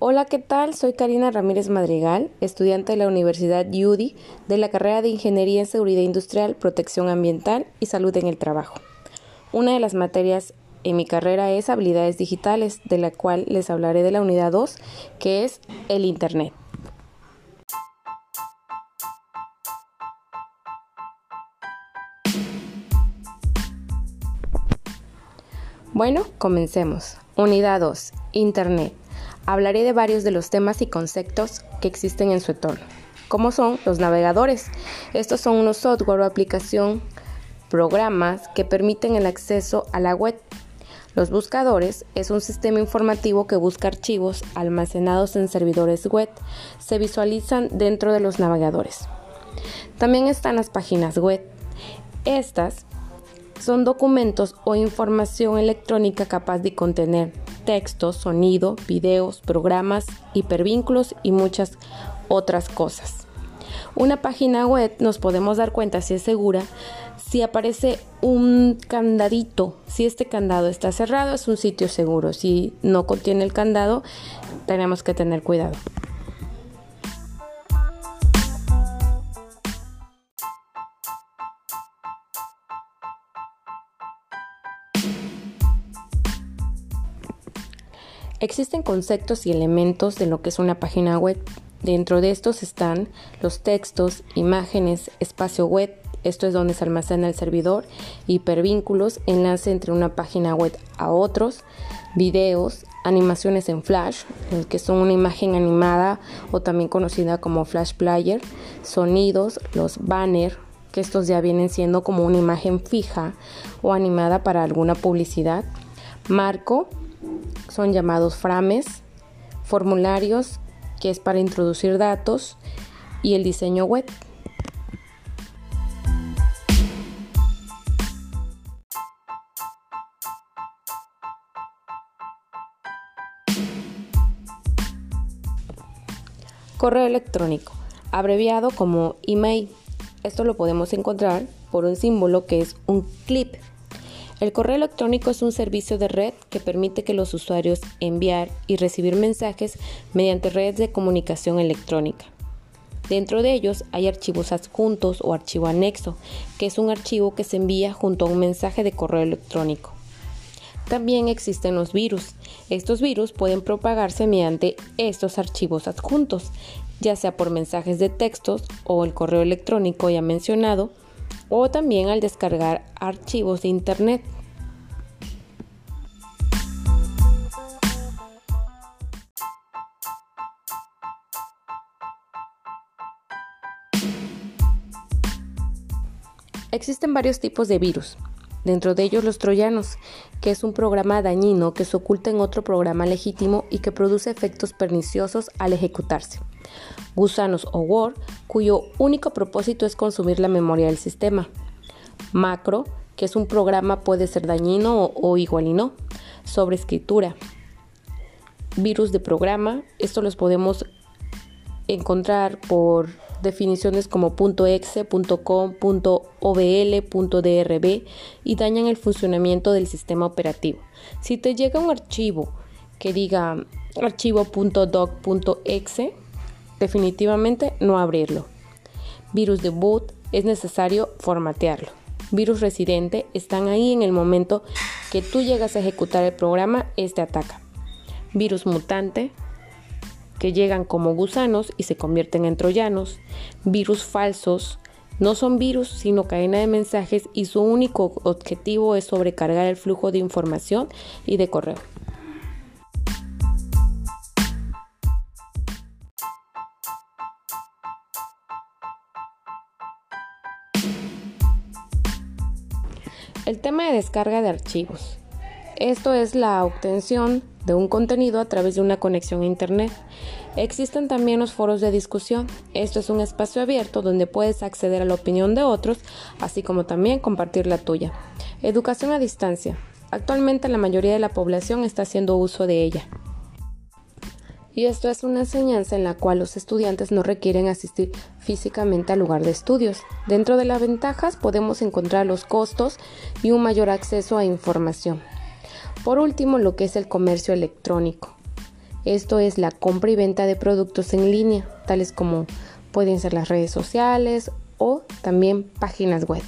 Hola, ¿qué tal? Soy Karina Ramírez Madrigal, estudiante de la Universidad UDI de la carrera de Ingeniería en Seguridad Industrial, Protección Ambiental y Salud en el Trabajo. Una de las materias en mi carrera es Habilidades Digitales, de la cual les hablaré de la unidad 2, que es el Internet. Bueno, comencemos. Unidad 2. Internet. Hablaré de varios de los temas y conceptos que existen en su entorno, como son los navegadores. Estos son unos software o aplicación, programas que permiten el acceso a la web. Los buscadores es un sistema informativo que busca archivos almacenados en servidores web. Se visualizan dentro de los navegadores. También están las páginas web. Estas son documentos o información electrónica capaz de contener texto, sonido, videos, programas, hipervínculos y muchas otras cosas. Una página web nos podemos dar cuenta si es segura si aparece un candadito. Si este candado está cerrado es un sitio seguro. Si no contiene el candado tenemos que tener cuidado. Existen conceptos y elementos de lo que es una página web. Dentro de estos están los textos, imágenes, espacio web, esto es donde se almacena el servidor, hipervínculos, enlace entre una página web a otros, videos, animaciones en flash, que son una imagen animada o también conocida como flash player, sonidos, los banners, que estos ya vienen siendo como una imagen fija o animada para alguna publicidad, marco, son llamados frames, formularios, que es para introducir datos, y el diseño web. Correo electrónico, abreviado como email. Esto lo podemos encontrar por un símbolo que es un clip el correo electrónico es un servicio de red que permite que los usuarios enviar y recibir mensajes mediante redes de comunicación electrónica. Dentro de ellos hay archivos adjuntos o archivo anexo, que es un archivo que se envía junto a un mensaje de correo electrónico. También existen los virus. Estos virus pueden propagarse mediante estos archivos adjuntos, ya sea por mensajes de textos o el correo electrónico ya mencionado, o también al descargar archivos de Internet. Existen varios tipos de virus, dentro de ellos los troyanos, que es un programa dañino que se oculta en otro programa legítimo y que produce efectos perniciosos al ejecutarse gusanos o Word, cuyo único propósito es consumir la memoria del sistema. Macro, que es un programa puede ser dañino o, igual y no. Sobreescritura. Virus de programa, esto los podemos encontrar por definiciones como .exe, .com, y dañan el funcionamiento del sistema operativo. Si te llega un archivo que diga archivo.doc.exe, definitivamente no abrirlo. Virus de boot es necesario formatearlo. Virus residente están ahí en el momento que tú llegas a ejecutar el programa, este ataca. Virus mutante que llegan como gusanos y se convierten en troyanos. Virus falsos no son virus, sino cadena de mensajes y su único objetivo es sobrecargar el flujo de información y de correo. El tema de descarga de archivos. Esto es la obtención de un contenido a través de una conexión a Internet. Existen también los foros de discusión. Esto es un espacio abierto donde puedes acceder a la opinión de otros, así como también compartir la tuya. Educación a distancia. Actualmente la mayoría de la población está haciendo uso de ella y esto es una enseñanza en la cual los estudiantes no requieren asistir físicamente al lugar de estudios. Dentro de las ventajas podemos encontrar los costos y un mayor acceso a información. Por último, lo que es el comercio electrónico. Esto es la compra y venta de productos en línea, tales como pueden ser las redes sociales o también páginas web.